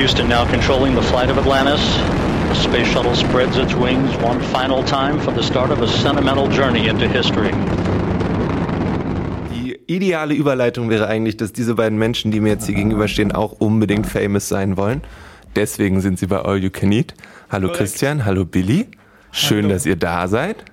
Houston now controlling the flight of Atlantis. The space shuttle spreads its wings one final time for the start of a sentimental journey into history. Die ideale Überleitung wäre eigentlich, dass diese beiden Menschen, die mir jetzt hier gegenüberstehen, auch unbedingt famous sein wollen. Deswegen sind sie bei All You Can Eat. Hallo Korrekt. Christian, hallo Billy. Schön, Hallo. dass ihr da seid.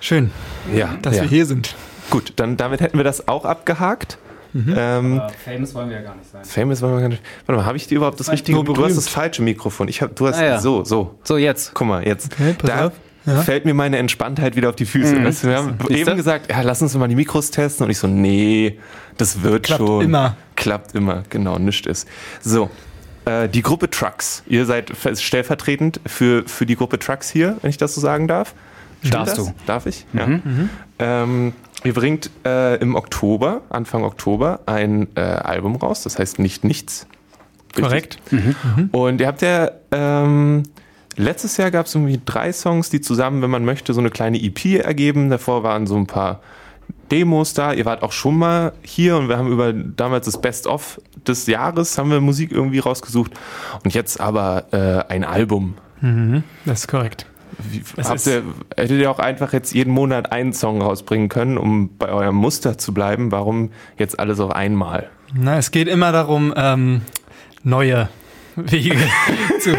Schön, Ja, dass ja. wir hier sind. Gut, dann damit hätten wir das auch abgehakt. Mhm. Ähm, Aber famous wollen wir ja gar nicht sein. famous wollen wir gar nicht. Warte mal, habe ich dir überhaupt das richtige? nur Du hast das falsche Mikrofon. Ich hab, du hast Ah, ja. so, so. So, jetzt. Guck mal, jetzt. Okay, pass da auf. Ja. fällt mir meine Entspanntheit wieder auf die Füße. Mhm. Weißt du, wir haben Siehst eben du? gesagt, ja, lass uns mal die Mikros testen. Und ich so, nee, das wird Klappt schon. immer. Klappt immer, genau, nichts ist. So, äh, die Gruppe Trucks. Ihr seid stellvertretend für, für die Gruppe Trucks hier, wenn ich das so sagen darf. Stimmt Darfst das? du. Darf ich? Mhm. Ja. Ähm, ihr bringt äh, im Oktober, Anfang Oktober, ein äh, Album raus, das heißt Nicht Nichts. Richtig? Korrekt. Und ihr habt ja, ähm, letztes Jahr gab es irgendwie drei Songs, die zusammen, wenn man möchte, so eine kleine EP ergeben. Davor waren so ein paar Demos da. Ihr wart auch schon mal hier und wir haben über damals das Best-of des Jahres, haben wir Musik irgendwie rausgesucht. Und jetzt aber äh, ein Album. Mhm. Das ist korrekt. Wie, habt ihr, hättet ihr auch einfach jetzt jeden Monat einen Song rausbringen können, um bei eurem Muster zu bleiben? Warum jetzt alles auf einmal? Na, es geht immer darum, ähm, neue Wege zu,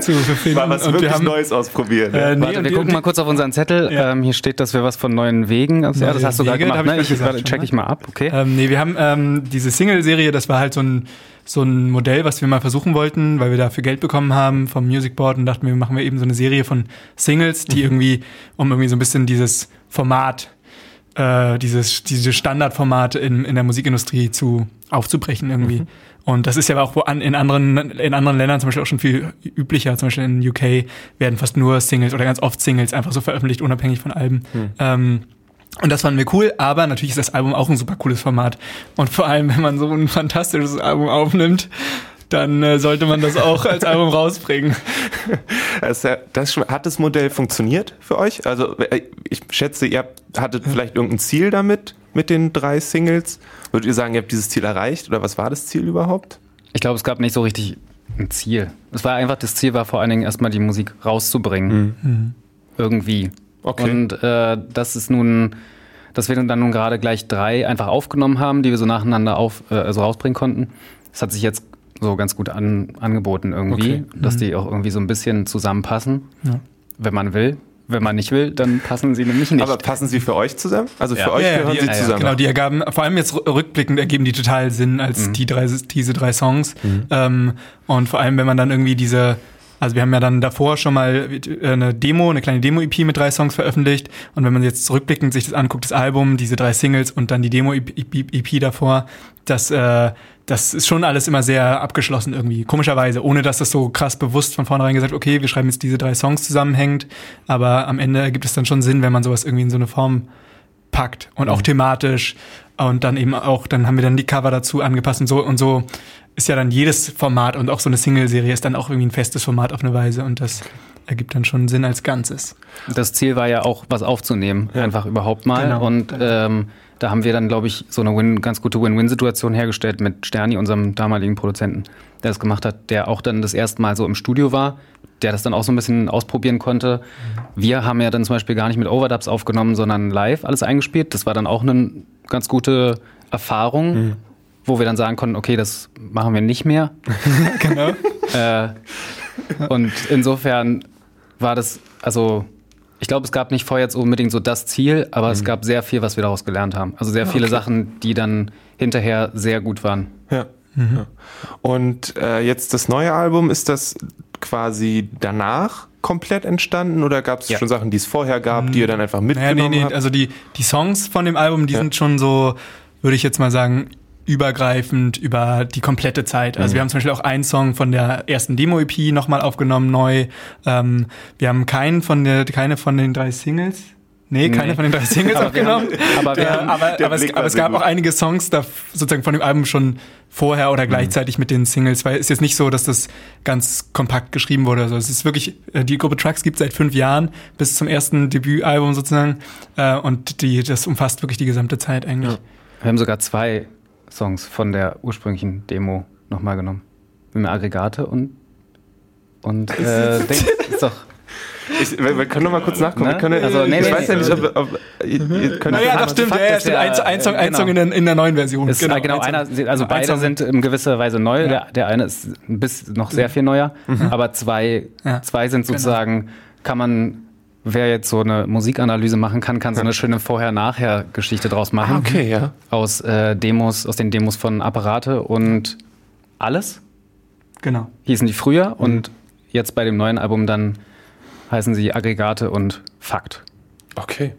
zu befinden. Mal was und wir wirklich haben, Neues ausprobieren. Äh, nee, Warte, wir gucken mal kurz auf unseren Zettel. Ja. Ähm, hier steht, dass wir was von neuen Wegen. Also, ja, das hast du gerade gemacht. ich Ne? Ich, gesagt check ne? ich mal ab, okay? Ähm, nee, wir haben ähm, diese Single-Serie, das war halt so ein, so ein Modell, was wir mal versuchen wollten, weil wir dafür Geld bekommen haben vom Music Board und dachten, wir machen wir eben so eine Serie von Singles, die irgendwie, um irgendwie so ein bisschen dieses Format, äh, dieses, diese Standardformate in, in der Musikindustrie zu aufzubrechen irgendwie. Und das ist ja auch an, in anderen, in anderen Ländern zum Beispiel auch schon viel üblicher. Zum Beispiel in UK werden fast nur Singles oder ganz oft Singles einfach so veröffentlicht, unabhängig von Alben. Ähm, und das fanden wir cool, aber natürlich ist das Album auch ein super cooles Format. Und vor allem, wenn man so ein fantastisches Album aufnimmt, dann äh, sollte man das auch als Album rausbringen. Das, das, hat das Modell funktioniert für euch? Also äh, ich schätze, ihr habt, hattet vielleicht irgendein Ziel damit, mit den drei Singles? Würdet ihr sagen, ihr habt dieses Ziel erreicht oder was war das Ziel überhaupt? Ich glaube, es gab nicht so richtig ein Ziel. Es war einfach, das Ziel war vor allen Dingen erstmal die Musik rauszubringen. Irgendwie. Okay. Und äh, das ist nun, dass wir dann nun gerade gleich drei einfach aufgenommen haben, die wir so nacheinander auf, äh, also rausbringen konnten. Das hat sich jetzt so ganz gut an, angeboten irgendwie, Okay. dass die auch irgendwie so ein bisschen zusammenpassen, Ja. wenn man will. Wenn man nicht will, dann passen sie nämlich nicht. Aber passen sie für euch zusammen? Also für Ja. euch Ja, ja, gehören die, sie zusammen? Genau, die ergaben, vor allem jetzt rückblickend ergeben die total Sinn als die drei, diese drei Songs. Ähm, und vor allem, wenn man dann irgendwie diese, also wir haben ja dann davor schon mal äh, eine Demo, eine kleine Demo-EP mit drei Songs veröffentlicht. Und wenn man jetzt zurückblickend sich das anguckt, das Album, diese drei Singles und dann die Demo-EP davor, das, äh, das ist schon alles immer sehr abgeschlossen irgendwie. Komischerweise, ohne dass das so krass bewusst von vornherein gesagt, okay, wir schreiben jetzt diese drei Songs zusammenhängend. Aber am Ende ergibt es dann schon Sinn, wenn man sowas irgendwie in so eine Form packt und auch thematisch und dann eben auch, dann haben wir dann die Cover dazu angepasst und so und so ist ja dann jedes Format und auch so eine Single-Serie ist dann auch irgendwie ein festes Format auf eine Weise und das ergibt dann schon Sinn als Ganzes. Das Ziel war ja auch, was aufzunehmen, einfach überhaupt mal. Genau. Und ähm, da haben wir dann, glaube ich, so eine Win ganz gute Win-Win-Situation hergestellt mit Sterni, unserem damaligen Produzenten, der das gemacht hat, der auch dann das erste Mal so im Studio war, der das dann auch so ein bisschen ausprobieren konnte. Wir haben ja dann zum Beispiel gar nicht mit Overdubs aufgenommen, sondern live alles eingespielt. Das war dann auch eine ganz gute Erfahrung, wo wir dann sagen konnten, okay, das machen wir nicht mehr. Genau. Äh, und insofern war das, also ich glaube, es gab nicht vorher jetzt unbedingt so das Ziel, aber es gab sehr viel, was wir daraus gelernt haben. Also sehr viele Sachen, die dann hinterher sehr gut waren. Ja. ja. Und äh, jetzt das neue Album, ist das quasi danach komplett entstanden oder gab es Ja. schon Sachen, die es vorher gab, die ihr dann einfach Naja, mitgenommen nee, nee, habt? also die, die Songs von dem Album, die Ja. sind schon so, würde ich jetzt mal sagen, übergreifend über die komplette Zeit. Also wir haben zum Beispiel auch einen Song von der ersten Demo-EP nochmal aufgenommen, neu. Ähm, wir haben keinen von der, keine von den drei Singles. Nee, keine Nee. von den drei Singles Aber aufgenommen. haben- aber wir haben- aber, der aber, es, aber gab gut. auch einige Songs da sozusagen von dem Album schon vorher oder gleichzeitig mit den Singles, weil es ist jetzt nicht so, dass das ganz kompakt geschrieben wurde. Also es ist wirklich, äh, die Gruppe Trucks gibt seit fünf Jahren bis zum ersten Debütalbum sozusagen äh, und die, das umfasst wirklich die gesamte Zeit eigentlich. Wir haben sogar zwei Songs von der ursprünglichen Demo nochmal genommen. wir Aggregate und und äh, denk, ist doch Ich, wir, wir können noch mal kurz nachgucken. Ne? Können, Also, nee, ich nee, weiß nee. ja nicht, ob, ob ihr, ihr könnt Naja, das stimmt. Fakt Ja, stimmt. Ein, ein Song, ein genau. Song in, der, in der neuen Version. ist genau, genau ein einer, also beide sind in gewisser Weise neu. Ja. Der, der eine ist bis noch sehr viel neuer, aber zwei, Ja. zwei sind sozusagen, kann man, wer jetzt so eine Musikanalyse machen kann, kann so eine schöne Vorher-Nachher-Geschichte draus machen. Ah, okay, ja. Aus äh, Demos, aus den Demos von Apparate und alles Genau. hießen die früher und jetzt bei dem neuen Album dann heißen sie Aggregate und Fakt. Okay.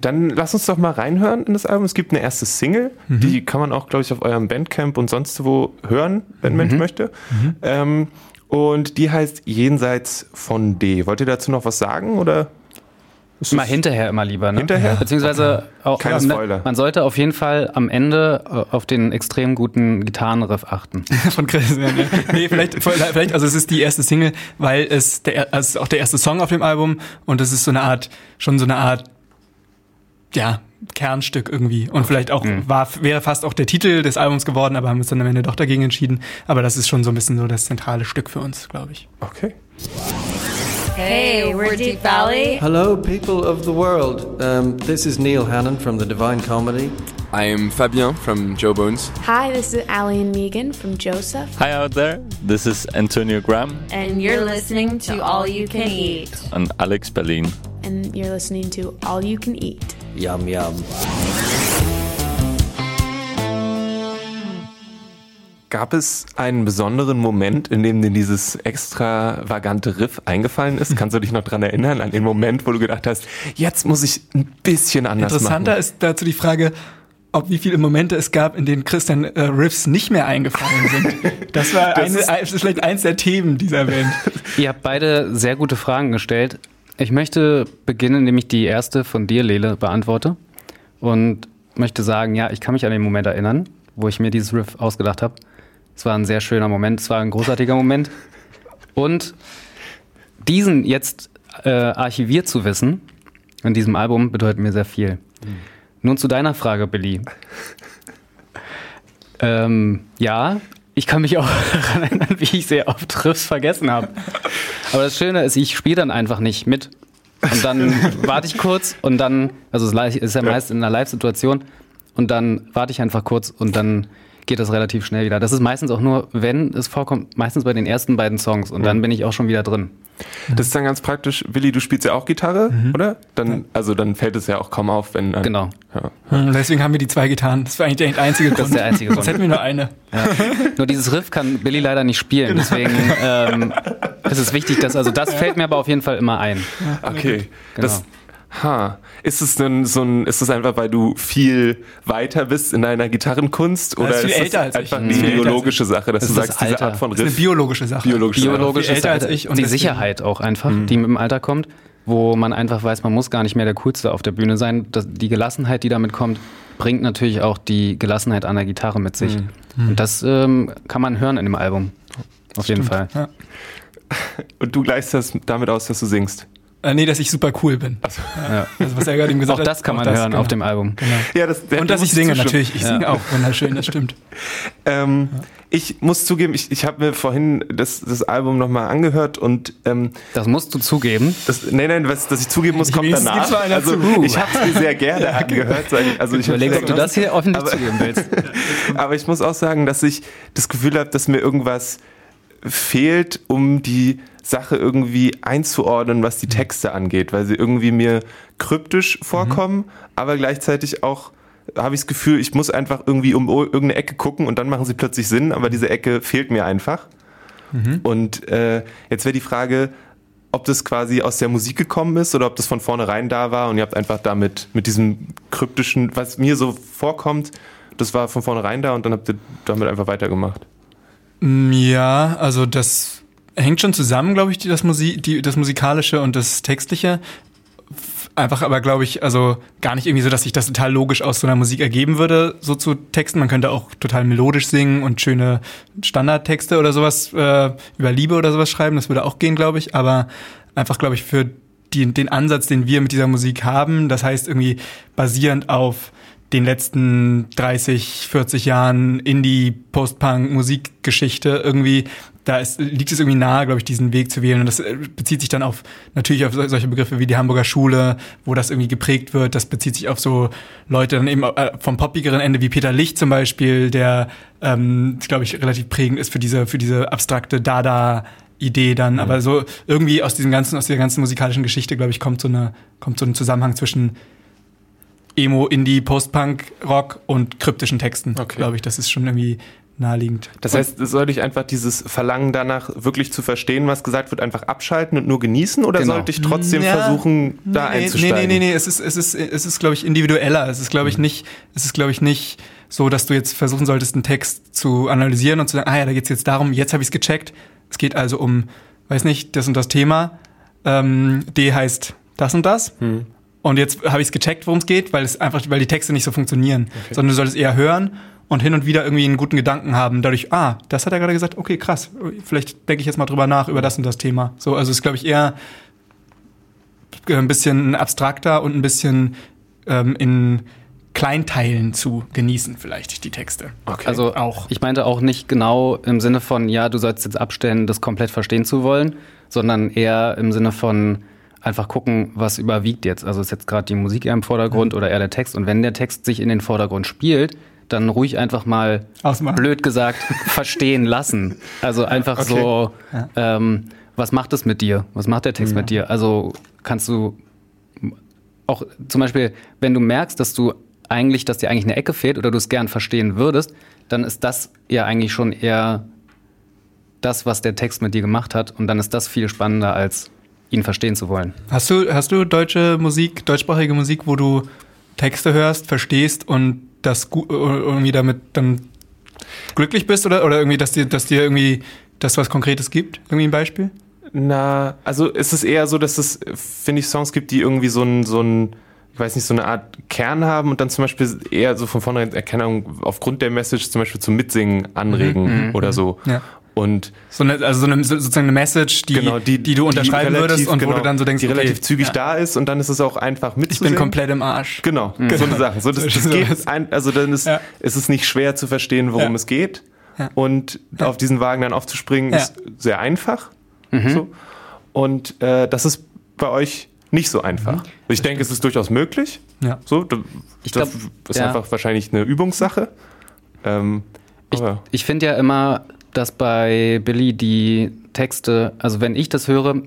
Dann lass uns doch mal reinhören in das Album. Es gibt eine erste Single, die kann man auch, glaube ich, auf eurem Bandcamp und sonst wo hören, wenn ein Mensch möchte. Ähm, und die heißt Jenseits von D. Wollt ihr dazu noch was sagen oder? Immer hinterher immer lieber, ne? Hinterher? Beziehungsweise auch, Keine ne, Spoiler. man sollte auf jeden Fall am Ende äh, auf den extrem guten Gitarrenriff achten. Von Chris. Ja, ne? Nee, vielleicht, vielleicht, also es ist die erste Single, weil es, der, ist auch der erste Song auf dem Album und es ist so eine Art, schon so eine Art, ja, Kernstück irgendwie. Und vielleicht auch, war, wäre fast auch der Titel des Albums geworden, aber haben uns dann am Ende doch dagegen entschieden. Aber das ist schon so ein bisschen so das zentrale Stück für uns, glaube ich. Okay. Hey, we're Deep Valley. Hello, people of the world. Um, this is Neil Hannon from the Divine Comedy. I'm Fabien from Joe Bones. Hi, this is Allie and Megan from Joseph, Hi out there, this is Antonio Graham And you're listening to All You Can Eat. and Alex Berlin. and you're listening to All You Can Eat. Yum, yum. Gab es einen besonderen Moment, in dem dir dieses extravagante Riff eingefallen ist? Kannst du dich noch dran erinnern, an den Moment, wo du gedacht hast, jetzt muss ich ein bisschen anders Interessanter machen? ist dazu die Frage, ob wie viele Momente es gab, in denen Christian äh, Riffs nicht mehr eingefallen sind. Das war Das eine, ist- ist vielleicht eins der Themen dieser Band. Ihr habt beide sehr gute Fragen gestellt. Ich möchte beginnen, indem ich die erste von dir, Lele, beantworte. Und möchte sagen, ja, ich kann mich an den Moment erinnern, wo ich mir dieses Riff ausgedacht habe. Es war ein sehr schöner Moment, es war ein großartiger Moment. Und diesen jetzt äh, archiviert zu wissen, in diesem Album, bedeutet mir sehr viel. Nun zu deiner Frage, Billy. Ähm, ja, ich kann mich auch daran erinnern, wie ich sehr oft Riffs vergessen habe. Aber das Schöne ist, ich spiele dann einfach nicht mit. Und dann warte ich kurz und dann, also es ist ja meist in einer Live-Situation, und dann warte ich einfach kurz und dann geht das relativ schnell wieder. Das ist meistens auch nur, wenn es vorkommt, meistens bei den ersten beiden Songs und dann bin ich auch schon wieder drin. Das ist dann ganz praktisch. Willi, du spielst ja auch Gitarre, oder? Dann, also dann fällt es ja auch kaum auf, wenn. dann- Genau. Ja. Deswegen haben wir die zwei getan. Das war eigentlich der einzige Grund. Das ist der einzige Sonst Grund. hätten wir nur eine. Nur dieses Riff kann Billy leider nicht spielen. Deswegen ähm, ist es wichtig, dass, also das fällt mir aber auf jeden Fall immer ein. Okay. Genau. Das, ha. Ist es denn so ein, ist es einfach, weil du viel weiter bist in deiner Gitarrenkunst? Oder ist viel ist älter es als ich. einfach Mhm. eine biologische Sache, dass Das du ist das sagst, diese. Art von Das ist eine Riff? biologische Sache. Biologische Sache. Biologisch Viel ist älter als ich und die Sicherheit auch einfach, die mit dem Alter kommt, wo man einfach weiß, man muss gar nicht mehr der Coolste auf der Bühne sein. Das, die Gelassenheit, die damit kommt, bringt natürlich auch die Gelassenheit an der Gitarre mit sich. Und das ähm, kann man hören in dem Album. Auf jeden Fall. Ja. Und du gleichst das damit aus, dass du singst. Äh, nee, dass ich super cool bin. Ja. Also, was er gerade eben gesagt Auch hat. das kann man das, hören genau. auf dem Album. Genau. Ja, das, der- Und dass ich singe zustimmen. natürlich. Ich singe auch wunderschön, das stimmt. Ähm, Ich muss zugeben, ich, ich habe mir vorhin das, das Album nochmal angehört und ähm, Das musst du zugeben. das, nee, nein, was, dass ich zugeben muss, kommt Wenigstens danach. gibt's mal einer Also zu. ich habe es mir sehr gerne angehört. sag ich- Also ich hab's Überleg, sehr ob du das hier öffentlich Aber- zugeben willst. Aber ich muss auch sagen, dass ich das Gefühl habe, dass mir irgendwas fehlt, um die Sache irgendwie einzuordnen, was die Texte angeht, weil sie irgendwie mir kryptisch vorkommen, aber gleichzeitig auch habe ich das Gefühl, ich muss einfach irgendwie um irgendeine Ecke gucken und dann machen sie plötzlich Sinn, aber diese Ecke fehlt mir einfach. Und äh, jetzt wäre die Frage, ob das quasi aus der Musik gekommen ist oder ob das von vornherein da war und ihr habt einfach damit mit diesem kryptischen, was mir so vorkommt, das war von vornherein da und dann habt ihr damit einfach weitergemacht. Mm, Ja, also das hängt schon zusammen, glaube ich, die, das, Musik, die, das Musikalische und das Textliche. Einfach aber, glaube ich, also gar nicht irgendwie so, dass sich das total logisch aus so einer Musik ergeben würde, so zu Texten. Man könnte auch total melodisch singen und schöne Standardtexte oder sowas äh, über Liebe oder sowas schreiben. Das würde auch gehen, glaube ich. Aber einfach, glaube ich, für die, den Ansatz, den wir mit dieser Musik haben, das heißt irgendwie basierend auf den letzten 30, 40 Jahren Indie, Post-Punk, Musikgeschichte irgendwie, da ist, liegt es irgendwie nahe, glaube ich, diesen Weg zu wählen. Und das äh, bezieht sich dann auf natürlich auf solche Begriffe wie die Hamburger Schule, wo das irgendwie geprägt wird. Das bezieht sich auf so Leute dann eben äh, vom poppigeren Ende wie Peter Licht zum Beispiel, der, ähm, glaube ich, relativ prägend ist für diese, für diese abstrakte Dada. Idee dann, mhm. aber so irgendwie aus diesem ganzen, aus dieser ganzen musikalischen Geschichte, glaube ich, kommt so eine, kommt so ein Zusammenhang zwischen Emo, Indie, Post-Punk, Rock und kryptischen Texten, okay. glaube ich. Das ist schon irgendwie naheliegend. Das heißt, soll ich einfach dieses Verlangen danach wirklich zu verstehen, was gesagt wird, einfach abschalten und nur genießen oder genau. sollte ich trotzdem ja, versuchen, da nee, einzusteigen? Nee, nee, nee, nee, es ist, es ist, es ist, glaube ich, individueller. Es ist, glaube ich, mhm. nicht, es ist, glaube ich, nicht so, dass du jetzt versuchen solltest, einen Text zu analysieren und zu sagen, ah ja, da geht's jetzt darum, jetzt habe ich es gecheckt. Es geht also um, weiß nicht, das und das Thema. Ähm, D heißt das und das. Hm. Und jetzt habe ich es gecheckt, worum es geht, weil es einfach, weil die Texte nicht so funktionieren. Okay. Sondern du solltest eher hören und hin und wieder irgendwie einen guten Gedanken haben. Dadurch, ah, das hat er gerade gesagt, okay, krass. Vielleicht denke ich jetzt mal drüber nach über das und das Thema. So, also es ist, glaube ich, eher ein bisschen abstrakter und ein bisschen ähm, in Kleinteilen zu genießen, vielleicht die Texte. Okay. Also auch. Ich meinte auch nicht genau im Sinne von, ja, du sollst jetzt abstellen, das komplett verstehen zu wollen, sondern eher im Sinne von, einfach gucken, was überwiegt jetzt. Also ist jetzt gerade die Musik eher im Vordergrund mhm. oder eher der Text. Und wenn der Text sich in den Vordergrund spielt, dann ruhig einfach mal, Ausmachen. blöd gesagt, verstehen lassen. Also einfach okay. so, ja. ähm, was macht es mit dir? Was macht der Text ja. mit dir? Also kannst du auch zum Beispiel, wenn du merkst, dass du eigentlich, dass dir eigentlich eine Ecke fehlt oder du es gern verstehen würdest, dann ist das ja eigentlich schon eher das, was der Text mit dir gemacht hat. Und dann ist das viel spannender als ihn verstehen zu wollen. Hast du, hast du deutsche Musik, deutschsprachige Musik, wo du Texte hörst, verstehst und das irgendwie damit dann glücklich bist oder, oder irgendwie, dass dir, dass dir irgendwie das was Konkretes gibt? Irgendwie ein Beispiel? Na, also es ist eher so, dass es, finde ich, Songs gibt, die irgendwie so ein, so ein, ich weiß nicht, so eine Art Kern haben und dann zum Beispiel eher so von vornherein Erkennung aufgrund der Message zum Beispiel zum Mitsingen anregen mhm, mhm oder mhm. so. Ja. Und so eine, also so eine, sozusagen eine Message, die, genau, die, die du unterschreiben relativ, würdest und genau, wo du dann so denkst, die okay, relativ zügig ja. da ist und dann ist es auch einfach mitzusehen. Ich bin komplett im Arsch. Genau, mhm. so eine Sache. So, das, das geht ein, also dann ist, ja. ist es nicht schwer zu verstehen, worum ja. es geht. Und auf diesen Wagen dann aufzuspringen ist sehr einfach. Mhm. So. Und äh, das ist bei euch nicht so einfach. Mhm. Ich denke, es ist durchaus möglich. Ja. So, das, ich glaub, ist einfach wahrscheinlich eine Übungssache. Ähm, ich, ich finde ja immer, dass bei Billy die Texte, also wenn ich das höre,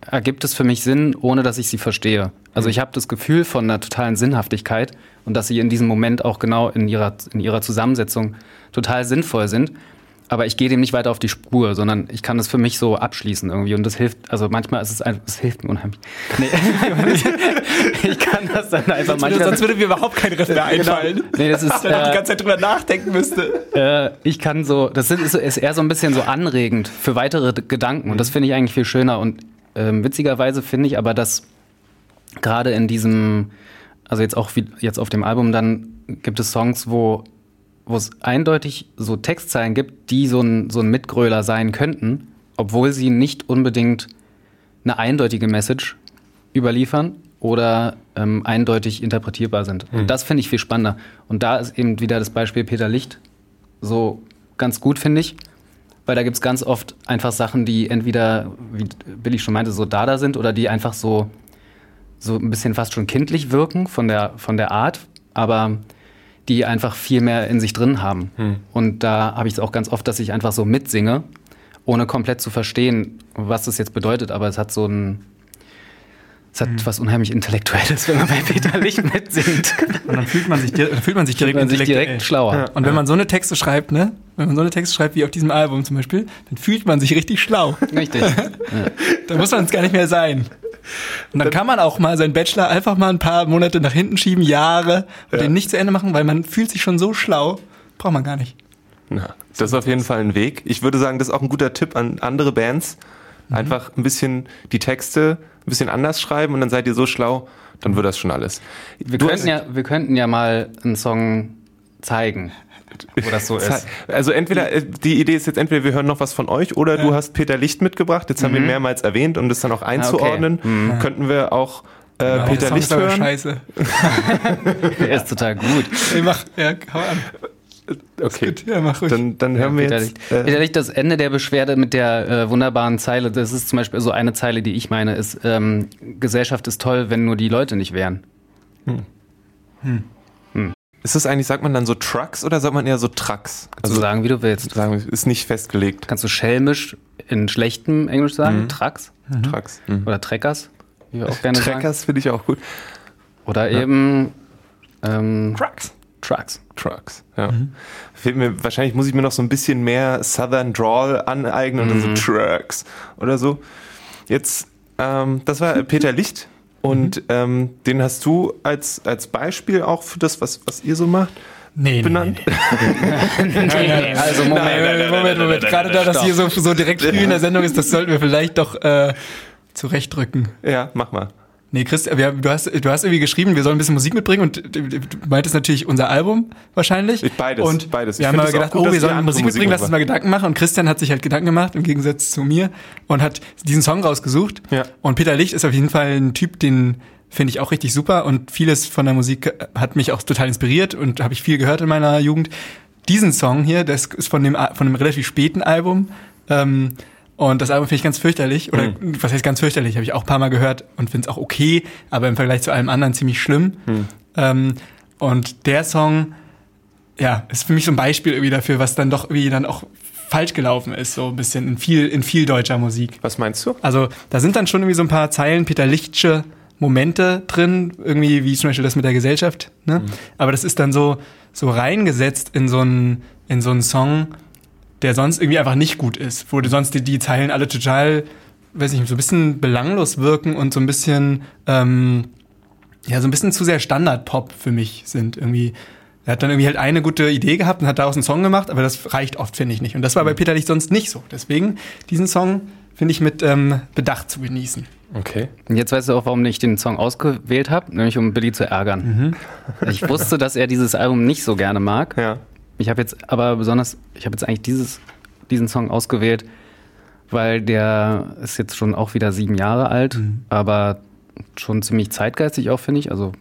ergibt es für mich Sinn, ohne dass ich sie verstehe. Also mhm. ich habe das Gefühl von einer totalen Sinnhaftigkeit und dass sie in diesem Moment auch genau in ihrer, in ihrer Zusammensetzung total sinnvoll sind aber ich gehe dem nicht weiter auf die Spur, sondern ich kann das für mich so abschließen irgendwie und das hilft, also manchmal ist es einfach, es hilft mir unheimlich. Nee, ich kann das dann einfach sonst manchmal... sonst würde mir überhaupt kein Riff mehr genau. einfallen. Genau. Nee, das ist... Wenn äh, die ganze Zeit drüber nachdenken müsste. Äh, ich kann so, das ist, ist eher so ein bisschen so anregend für weitere Gedanken und das finde ich eigentlich viel schöner und äh, witzigerweise finde ich aber, dass gerade in diesem, also jetzt auch wie jetzt auf dem Album dann gibt es Songs, wo wo es eindeutig so Textzeilen gibt, die so ein, so ein Mitgröler sein könnten, obwohl sie nicht unbedingt eine eindeutige Message überliefern oder ähm, eindeutig interpretierbar sind. Mhm. Und das finde ich viel spannender. Und da ist eben wieder das Beispiel Peter Licht so ganz gut, finde ich. Weil da gibt es ganz oft einfach Sachen, die entweder, wie Billy schon meinte, so Dada sind oder die einfach so, so ein bisschen fast schon kindlich wirken von der, von der Art. Aber die einfach viel mehr in sich drin haben. Hm. Und da habe ich es auch ganz oft, dass ich einfach so mitsinge, ohne komplett zu verstehen, was das jetzt bedeutet. Aber es hat so ein, es hat hm. was unheimlich Intellektuelles, wenn man bei Peter Licht mitsingt. Und dann fühlt man sich, fühlt man sich direkt, man sich direkt schlauer. Ja. Und wenn man so eine Texte schreibt, ne? Wenn man so eine Texte schreibt wie auf diesem Album zum Beispiel, dann fühlt man sich richtig schlau. Richtig. Ja. da muss man es gar nicht mehr sein. Und dann kann man auch mal seinen Bachelor einfach mal ein paar Monate nach hinten schieben, Jahre, und ja. den nicht zu Ende machen, weil man fühlt sich schon so schlau. Braucht man gar nicht. Na, das ist auf jeden Fall ein Weg. Ich würde sagen, das ist auch ein guter Tipp an andere Bands. Mhm. Einfach ein bisschen die Texte ein bisschen anders schreiben und dann seid ihr so schlau, dann wird das schon alles. Wir, könnten ja, wir könnten ja mal einen Song zeigen wo das so ist. Also entweder, äh, die Idee ist jetzt entweder wir hören noch was von euch oder ja. du hast Peter Licht mitgebracht, jetzt haben wir ihn mhm. mehrmals erwähnt, um das dann auch einzuordnen, okay. mhm. könnten wir auch äh, ja, Peter Licht hören. Scheiße. Der ist total gut. Ich mach, ja, hau an. Okay, gut. Ja, mach ruhig. dann, dann hören wir Peter jetzt. Licht. Peter Licht, das Ende der Beschwerde mit der äh, wunderbaren Zeile, das ist zum Beispiel so eine Zeile, die ich meine, ist, ähm, Gesellschaft ist toll, wenn nur die Leute nicht wären. Ist das eigentlich, sagt man dann so Trucks oder sagt man eher so Trucks? Kannst du sagen, wie du willst. sagen, wir, ist nicht festgelegt. Kannst du schelmisch in schlechtem Englisch sagen, Mhm. Trucks Trucks. Mhm. oder Trekkers, wie wir auch gerne sagen. Trackers finde ich auch gut. Oder eben ähm, Trucks. Trucks. Trucks, ja. Fehlt mir, wahrscheinlich muss ich mir noch so ein bisschen mehr Southern Drawl aneignen und dann so Trucks oder so. Jetzt, ähm, das war Peter Licht und ähm, den hast du als, als Beispiel auch für das, was, was ihr so macht, Nee, benannt. Also Moment, Moment, Moment, Moment. Gerade da das hier so, so direkt früh in der Sendung ist, das sollten wir vielleicht doch äh, zurechtdrücken. Ja, mach mal. Nee, Chris, wir, du, hast, du hast irgendwie geschrieben, wir sollen ein bisschen Musik mitbringen und du du meintest natürlich unser Album wahrscheinlich. Beides, Und beides. Ich wir haben auch gedacht, gut, oh, wir sollen Musik mitbringen, lass uns mal Gedanken machen. Und Christian hat sich halt Gedanken gemacht, im Gegensatz zu mir, und hat diesen Song rausgesucht. Ja. Und Peter Licht ist auf jeden Fall ein Typ, den finde ich auch richtig super und vieles von der Musik hat mich auch total inspiriert und habe ich viel gehört in meiner Jugend. Diesen Song hier, das ist von dem, von einem relativ späten Album. Ähm, und das Album finde ich ganz fürchterlich. Oder was heißt ganz fürchterlich? Habe ich auch ein paar Mal gehört und finde es auch okay, aber im Vergleich zu allem anderen ziemlich schlimm. Ähm, und der Song, ja, ist für mich so ein Beispiel irgendwie dafür, was dann doch irgendwie dann auch falsch gelaufen ist, so ein bisschen in viel, in viel deutscher Musik. Was meinst du? Also da sind dann schon irgendwie so ein paar Zeilen Peter Lichtsche Momente drin, irgendwie wie zum Beispiel das mit der Gesellschaft. Ne? Aber das ist dann so so reingesetzt in so einen in so einen Song, der sonst irgendwie einfach nicht gut ist, wo du sonst die, die Zeilen alle total, weiß nicht, so ein bisschen belanglos wirken und so ein bisschen ähm, ja so ein bisschen zu sehr Standard-Pop für mich sind irgendwie. Er hat dann irgendwie halt eine gute Idee gehabt und hat daraus einen Song gemacht, aber das reicht oft, finde ich nicht. Und das war bei Peter Licht sonst nicht so. Deswegen diesen Song finde ich mit ähm, Bedacht zu genießen. Okay. Und jetzt weißt du auch, warum ich den Song ausgewählt habe, nämlich um Billy zu ärgern. Ich wusste, dass er dieses Album nicht so gerne mag. Ja. Ich habe jetzt aber besonders, ich habe jetzt eigentlich dieses, diesen Song ausgewählt, weil der ist jetzt schon auch wieder sieben Jahre alt, aber schon ziemlich zeitgeistig auch, finde ich, also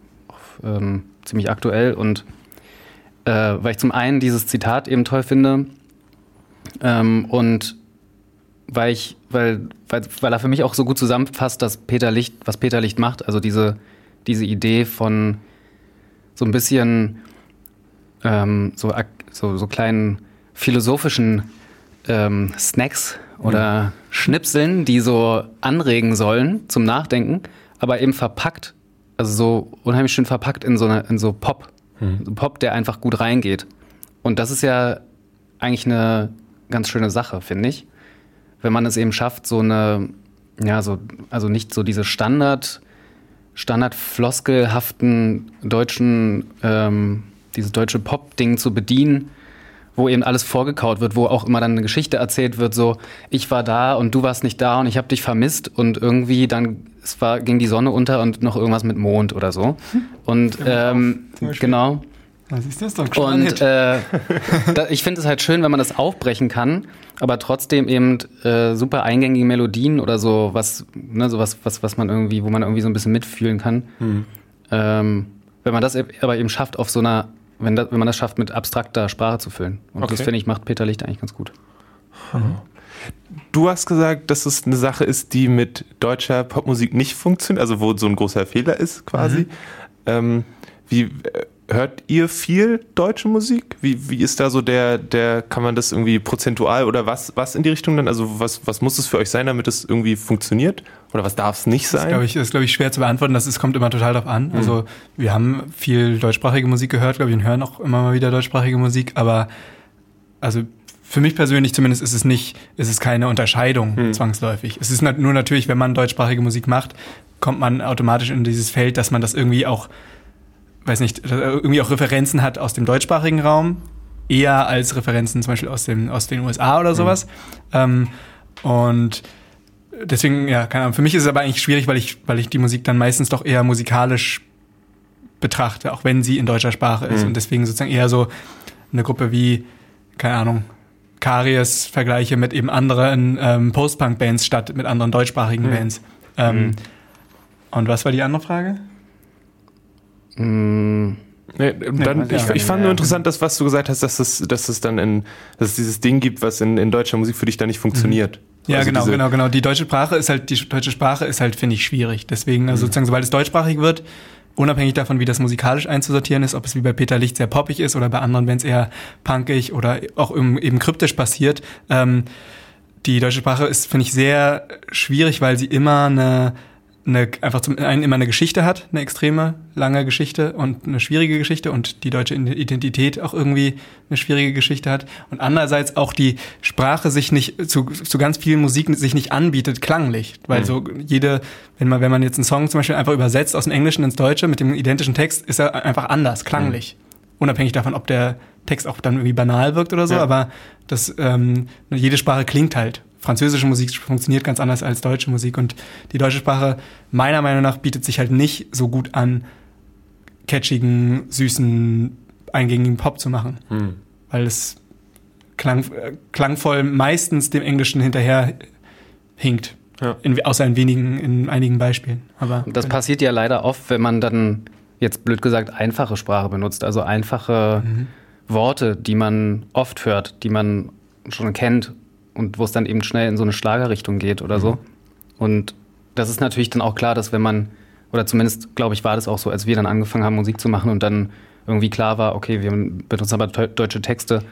ähm, ziemlich aktuell. Und äh, weil ich zum einen dieses Zitat eben toll finde ähm, und weil ich, weil, weil, weil er für mich auch so gut zusammenfasst, dass Peter Licht, was Peter Licht macht, also diese, diese Idee von so ein bisschen ähm, so, so, so kleinen philosophischen ähm, Snacks oder Schnipseln, die so anregen sollen zum Nachdenken, aber eben verpackt, also so unheimlich schön verpackt in so, eine, in so Pop. So Pop, der einfach gut reingeht. Und das ist ja eigentlich eine ganz schöne Sache, finde ich. Wenn man es eben schafft, so eine, ja, so, also nicht so diese Standard, standardfloskelhaften deutschen, ähm, dieses deutsche Pop-Ding zu bedienen, wo eben alles vorgekaut wird, wo auch immer dann eine Geschichte erzählt wird, so ich war da und du warst nicht da und ich habe dich vermisst und irgendwie dann es war ging die Sonne unter und noch irgendwas mit Mond oder so. Und ähm, genau. Was ist das doch schon und äh, da, ich finde es halt schön, wenn man das aufbrechen kann, aber trotzdem eben äh, super eingängige Melodien oder so was, ne, so was, was, was man irgendwie, wo man irgendwie so ein bisschen mitfühlen kann. Ähm, wenn man das e- aber eben schafft, auf so einer, wenn, das, wenn man das schafft, mit abstrakter Sprache zu füllen. Und das Okay. finde ich macht Peter Licht eigentlich ganz gut. Du hast gesagt, dass es eine Sache ist, die mit deutscher Popmusik nicht funktioniert, also wo so ein großer Fehler ist quasi. Ähm, wie äh, hört ihr viel deutsche Musik? Wie, wie ist da so der, der, kann man das irgendwie prozentual oder was, was in die Richtung dann? Also was, was muss es für euch sein, damit es irgendwie funktioniert? Oder was darf es nicht Das sein? glaube ich, ist, glaube ich, schwer zu beantworten. Das ist, kommt immer total drauf an. Also wir haben viel deutschsprachige Musik gehört, glaube ich, und hören auch immer mal wieder deutschsprachige Musik, aber also für mich persönlich zumindest ist es nicht, ist es keine Unterscheidung zwangsläufig. Es ist nur natürlich, wenn man deutschsprachige Musik macht, kommt man automatisch in dieses Feld, dass man das irgendwie auch, weiß nicht, äh, irgendwie auch Referenzen hat aus dem deutschsprachigen Raum, eher als Referenzen zum Beispiel aus, dem, aus den USA oder sowas. Ähm, und deswegen, ja, keine Ahnung. Für mich ist es aber eigentlich schwierig, weil ich, weil ich die Musik dann meistens doch eher musikalisch betrachte, auch wenn sie in deutscher Sprache ist. Und deswegen sozusagen eher so eine Gruppe wie, keine Ahnung, Karies vergleiche mit eben anderen ähm, Post-Punk-Bands statt mit anderen deutschsprachigen Bands. Ähm, Und was war die andere Frage? Mm, Nee, dann, ich, ich fand nur interessant, dass was du gesagt hast, dass es, dass es dann in, dass es dieses Ding gibt, was in, in deutscher Musik für dich dann nicht funktioniert. Ja, Also genau, genau, genau. Die deutsche Sprache ist halt, die deutsche Sprache ist halt, finde ich, schwierig. Deswegen, also sozusagen, sobald es deutschsprachig wird, unabhängig davon, wie das musikalisch einzusortieren ist, ob es wie bei Peter Licht sehr poppig ist oder bei anderen, wenn es eher punkig oder auch im, eben kryptisch passiert, ähm, die deutsche Sprache ist, finde ich, sehr schwierig, weil sie immer eine, eine einfach zum einen immer eine Geschichte hat, eine extreme lange Geschichte und eine schwierige Geschichte und die deutsche Identität auch irgendwie eine schwierige Geschichte hat und andererseits auch die Sprache sich nicht zu, zu ganz viel Musik sich nicht anbietet klanglich, weil Mhm. so jede wenn man wenn man jetzt einen Song zum Beispiel einfach übersetzt aus dem Englischen ins Deutsche mit dem identischen Text ist er einfach anders klanglich unabhängig davon, ob der Text auch dann irgendwie banal wirkt oder so, Ja. aber das, ähm, jede Sprache klingt halt. Französische Musik funktioniert ganz anders als deutsche Musik und die deutsche Sprache meiner Meinung nach bietet sich halt nicht so gut an, catchigen, süßen, eingängigen Pop zu machen, Hm. weil es klang, äh, klangvoll meistens dem Englischen hinterher hinkt. Ja. In, außer in wenigen, in einigen Beispielen. Aber Das passiert ja leider oft, wenn man dann jetzt blöd gesagt einfache Sprache benutzt, also einfache Worte, die man oft hört, die man schon kennt und wo es dann eben schnell in so eine Schlagerrichtung geht oder so. Und das ist natürlich dann auch klar, dass wenn man, oder zumindest glaube ich, war das auch so, als wir dann angefangen haben, Musik zu machen und dann irgendwie klar war, okay, wir benutzen aber deu- deutsche Texte,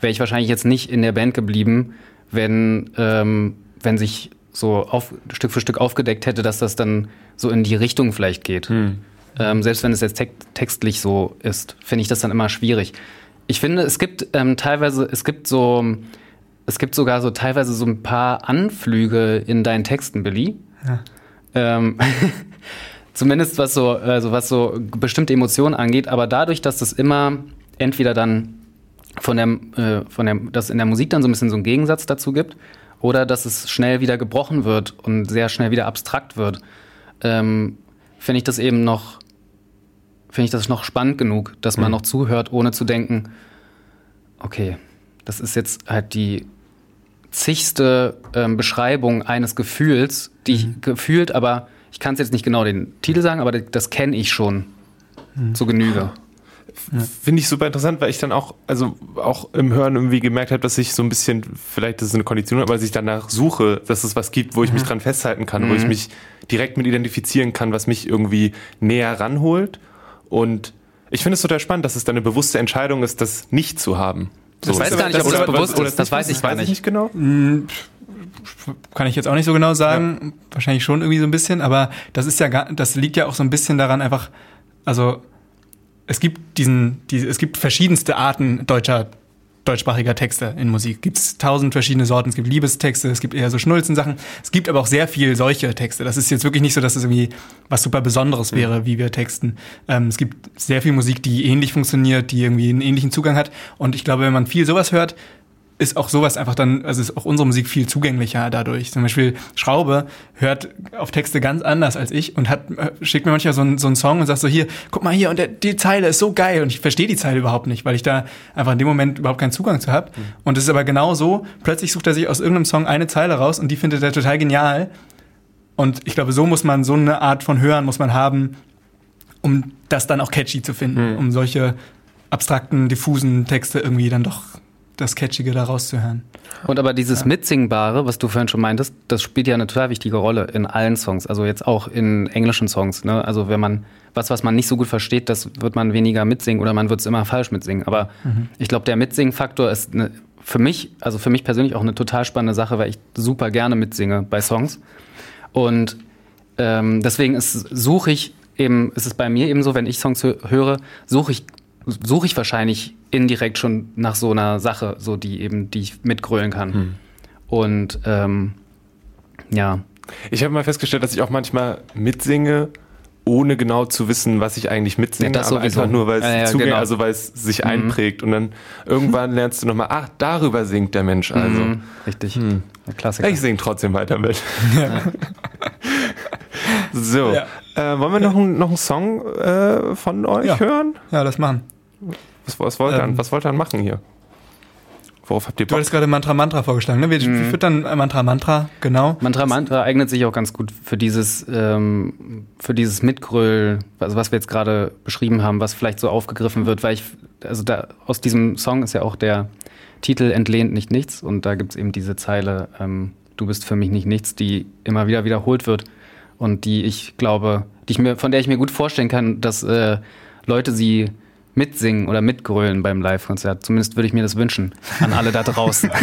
wäre ich wahrscheinlich jetzt nicht in der Band geblieben, wenn, ähm, wenn sich so auf, Stück für Stück aufgedeckt hätte, dass das dann so in die Richtung vielleicht geht. Ähm, selbst wenn es jetzt tek textlich so ist, finde ich das dann immer schwierig. Ich finde, es gibt ähm, teilweise, es gibt so, es gibt sogar so teilweise so ein paar Anflüge in deinen Texten, Billy. Ähm, zumindest was so, also was so bestimmte Emotionen angeht, aber dadurch, dass das immer entweder dann von der, äh, von der, dass in der Musik dann so ein bisschen so einen Gegensatz dazu gibt, oder dass es schnell wieder gebrochen wird und sehr schnell wieder abstrakt wird, ähm, finde ich das eben noch, finde ich das noch spannend genug, dass man noch zuhört, ohne zu denken, okay, das ist jetzt halt die zigste ähm, Beschreibung eines Gefühls, die ich gefühlt, aber ich kann es jetzt nicht genau den Titel sagen, aber das kenne ich schon zu Genüge. Finde ich super interessant, weil ich dann auch, also auch im Hören irgendwie gemerkt habe, dass ich so ein bisschen, vielleicht ist es eine Kondition, aber dass ich danach suche, dass es was gibt, wo ich mich dran festhalten kann, wo ich mich direkt mit identifizieren kann, was mich irgendwie näher ranholt. Und ich finde es total spannend, dass es dann eine bewusste Entscheidung ist, das nicht zu haben. Ich weiß gar nicht, ob das bewusst ist. Das weiß ich gar nicht. nicht genau. kann ich jetzt auch nicht so genau sagen. Wahrscheinlich schon irgendwie so ein bisschen, aber das ist ja gar, das liegt ja auch so ein bisschen daran einfach, also es gibt diesen, diese, es gibt verschiedenste Arten deutscher deutschsprachiger Texte in Musik. Gibt es tausend verschiedene Sorten. Es gibt Liebestexte, es gibt eher so Schnulzensachen. Es gibt aber auch sehr viel solche Texte. Das ist jetzt wirklich nicht so, dass es irgendwie was super Besonderes wäre, wie wir texten. Ähm, es gibt sehr viel Musik, die ähnlich funktioniert, die irgendwie einen ähnlichen Zugang hat. Und ich glaube, wenn man viel sowas hört, ist auch sowas einfach dann, also ist auch unsere Musik viel zugänglicher dadurch. Zum Beispiel Schraube hört auf Texte ganz anders als ich und hat, äh, schickt mir manchmal so einen, so einen Song und sagt so, hier, guck mal hier, und der, die Zeile ist so geil und ich verstehe die Zeile überhaupt nicht, weil ich da einfach in dem Moment überhaupt keinen Zugang zu habe. Und es ist aber genau so, plötzlich sucht er sich aus irgendeinem Song eine Zeile raus und die findet er total genial. Und ich glaube, so muss man, so eine Art von Hören muss man haben, um das dann auch catchy zu finden, um solche abstrakten, diffusen Texte irgendwie dann doch das Catchige da rauszuhören. Und aber dieses Mitsingbare, was du vorhin schon meintest, das spielt ja eine total wichtige Rolle in allen Songs, also jetzt auch in englischen Songs. Ne? Also wenn man was, was man nicht so gut versteht, das wird man weniger mitsingen oder man wird es immer falsch mitsingen. Aber ich glaube, der Mitsingen-Faktor ist eine, für mich, also für mich persönlich auch eine total spannende Sache, weil ich super gerne mitsinge bei Songs. Und ähm, deswegen ist, suche ich eben, ist es bei mir eben so, wenn ich Songs hö höre, suche ich, suche ich wahrscheinlich indirekt schon nach so einer Sache, so die eben, die ich mitgrölen kann. Und ähm, ja. Ich habe mal festgestellt, dass ich auch manchmal mitsinge, ohne genau zu wissen, was ich eigentlich mitsinge, Ja, das aber sowieso. einfach nur, weil es Ja, ja, zugänglich, genau. also weil es sich einprägt und dann irgendwann lernst du nochmal, ach, darüber singt der Mensch also. Mhm, richtig. Hm. Der Klassiker. Ich singe trotzdem weiter mit. so, Ja. Äh, wollen wir noch, einen- noch einen Song äh, von euch Ja. hören? Ja, das machen. Was, was, wollt ihr, Ähm. was wollt ihr dann machen hier? Worauf habt ihr Du Bock? hattest gerade Mantra Mantra vorgeschlagen, ne? Wie, Mhm. dann äh, Mantra Mantra? Genau. Mantra Mantra eignet sich auch ganz gut für dieses, ähm, für dieses Mitgröl, also was wir jetzt gerade beschrieben haben, was vielleicht so aufgegriffen wird, weil ich, also da aus diesem Song ist ja auch der Titel entlehnt nicht nichts und da gibt's eben diese Zeile, ähm, du bist für mich nicht nichts, die immer wieder wiederholt wird und die ich glaube, die ich mir, von der ich mir gut vorstellen kann, dass äh, Leute sie mitsingen oder mitgrölen beim Live-Konzert. Zumindest würde ich mir das wünschen an alle da draußen.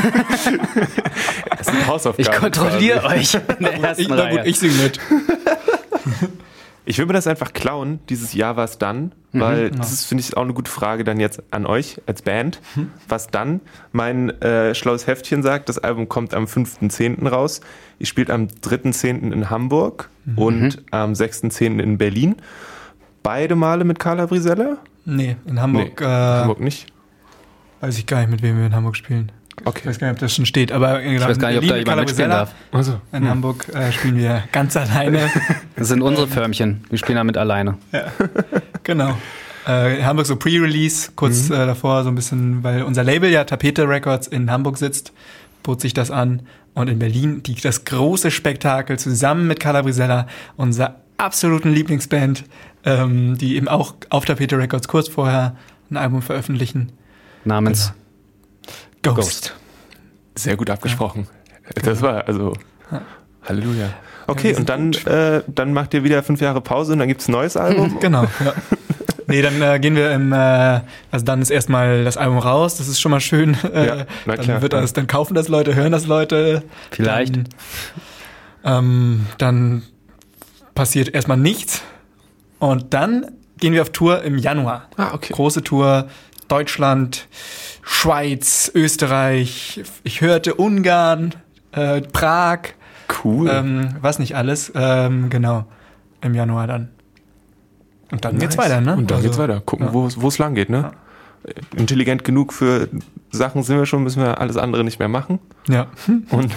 Das sind Hausaufgaben Ich kontrolliere quasi. euch in der ersten Ich, na Reihe. gut, ich singe mit. Ich will mir das einfach klauen, dieses Ja, was dann, Mhm. weil das ist, finde ich, auch eine gute Frage dann jetzt an euch als Band. Mhm. Was dann? Mein äh, schlaues Heftchen sagt, das Album kommt am 5.10. raus. Ihr spielt am 3.10. in Hamburg Mhm. und am 6.10. in Berlin. Beide Male mit Carla Brisella? Nee, in Hamburg, Nee, äh, Hamburg nicht. weiß ich gar nicht, mit wem wir in Hamburg spielen. Ich Okay. weiß gar nicht, ob das schon steht, aber Ich weiß gar nicht, ob da jemand mitspielen darf. Also, In Hamburg äh, spielen wir ganz alleine. Das sind unsere Förmchen. Wir spielen damit alleine. genau. Äh, in Hamburg so Pre-Release, kurz äh, davor so ein bisschen, weil unser Label ja Tapete Records in Hamburg sitzt, bot sich das an. Und in Berlin die, das große Spektakel zusammen mit Carla Brisella, unserer absoluten Lieblingsband, ähm, die eben auch auf Tapete Records kurz vorher ein Album veröffentlichen. Namens Ghost. Ghost. sehr gut abgesprochen. Das war also Halleluja. Okay, und dann, äh, dann macht ihr wieder fünf Jahre Pause und dann gibt's ein neues Album. Genau, ja. Nee, dann äh, gehen wir im, äh, also dann ist erstmal das Album raus, das ist schon mal schön. Äh, Ja, na dann klar, wird ja. das, dann kaufen das Leute, hören das Leute. Vielleicht. Dann, ähm, dann passiert erstmal nichts. Und dann gehen wir auf Tour im Januar. Ah, okay. Große Tour, Deutschland, Schweiz, Österreich, ich hörte Ungarn, äh, Prag, Cool. ähm, was nicht alles. Ähm, genau, im Januar dann. Und dann geht's weiter, ne? Und dann Also, geht's weiter. Gucken, ja. wo es lang geht, ne? Intelligent genug für Sachen sind wir schon, müssen wir alles andere nicht mehr machen. Ja, Und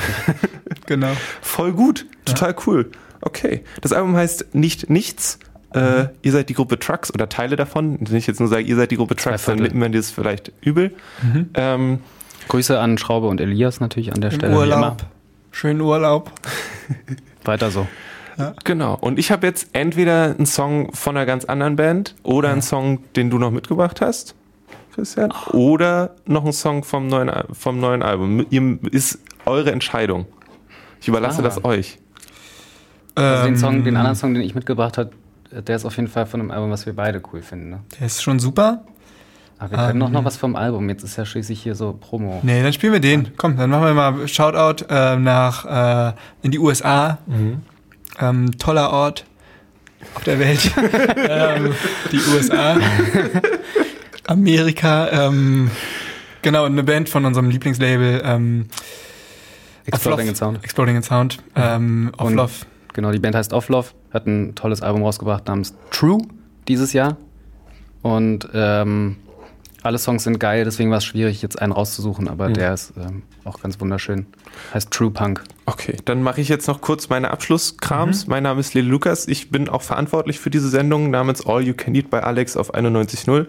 genau. voll gut. Total cool. Okay. Das Album heißt Nicht Nichts. Äh, ihr seid die Gruppe Trucks oder Teile davon. Wenn ich jetzt nur sage, ihr seid die Gruppe Trucks, dann nimmt man das vielleicht übel. Mhm. Ähm, Grüße an Schraube und Elias natürlich an der Stelle. Urlaub. Schönen Urlaub. Weiter so. genau. Und ich habe jetzt entweder einen Song von einer ganz anderen Band oder einen Song, den du noch mitgebracht hast, Christian, oder noch einen Song vom neuen, vom neuen Album. Ihr, ist eure Entscheidung. Ich überlasse Ah. das euch. Also den, Ähm, Song, den anderen Song, den ich mitgebracht habe, der ist auf jeden Fall von einem Album, was wir beide cool finden. Ne? Der ist schon super. Aber wir können Ähm. doch noch was vom Album. Jetzt ist ja schließlich hier so Promo. Nee, dann spielen wir den. Komm, dann machen wir mal Shoutout äh, nach äh, in die USA. Ähm, toller Ort auf der Welt. ähm, die USA. Amerika. Ähm, genau, eine Band von unserem Lieblingslabel. Ähm, Exploding in Sound. Exploding in Sound. Ähm, Und- Offlove. Genau, die Band heißt Offlove, hat ein tolles Album rausgebracht namens True dieses Jahr. Und ähm, alle Songs sind geil, deswegen war es schwierig, jetzt einen rauszusuchen, aber der ist ähm, auch ganz wunderschön. Heißt True Punk. Okay, dann mache ich jetzt noch kurz meine Abschlusskrams. Mein Name ist Lele Lukas. Ich bin auch verantwortlich für diese Sendung namens All You Can Eat bei Alex auf 91.0.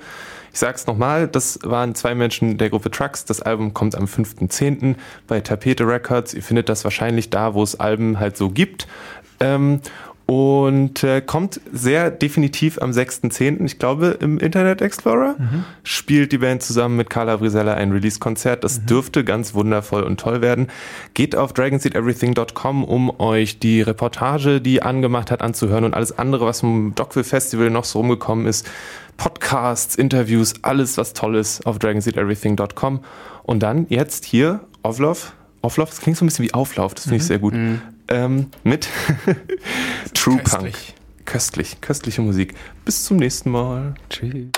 Ich sag's nochmal, das waren zwei Menschen der Gruppe Trucks. Das Album kommt am 5.10. bei Tapete Records. Ihr findet das wahrscheinlich da, wo es Alben halt so gibt. Ähm, und äh, kommt sehr definitiv am 6.10., ich glaube, im Internet Explorer. Spielt die Band zusammen mit Carla Brisella ein Release-Konzert. Das dürfte ganz wundervoll und toll werden. Geht auf dragonseedeverything.com, um euch die Reportage, die angemacht hat, anzuhören und alles andere, was vom Dockville Festival noch so rumgekommen ist. Podcasts, Interviews, alles was toll ist auf dragonseedeverything.com. Und dann jetzt hier Offlove. Offlove, das klingt so ein bisschen wie Auflauf, das finde ich sehr gut. Ähm, mit True Punk. köstlich. Köstlich, köstliche Musik. Bis zum nächsten Mal. Tschüss.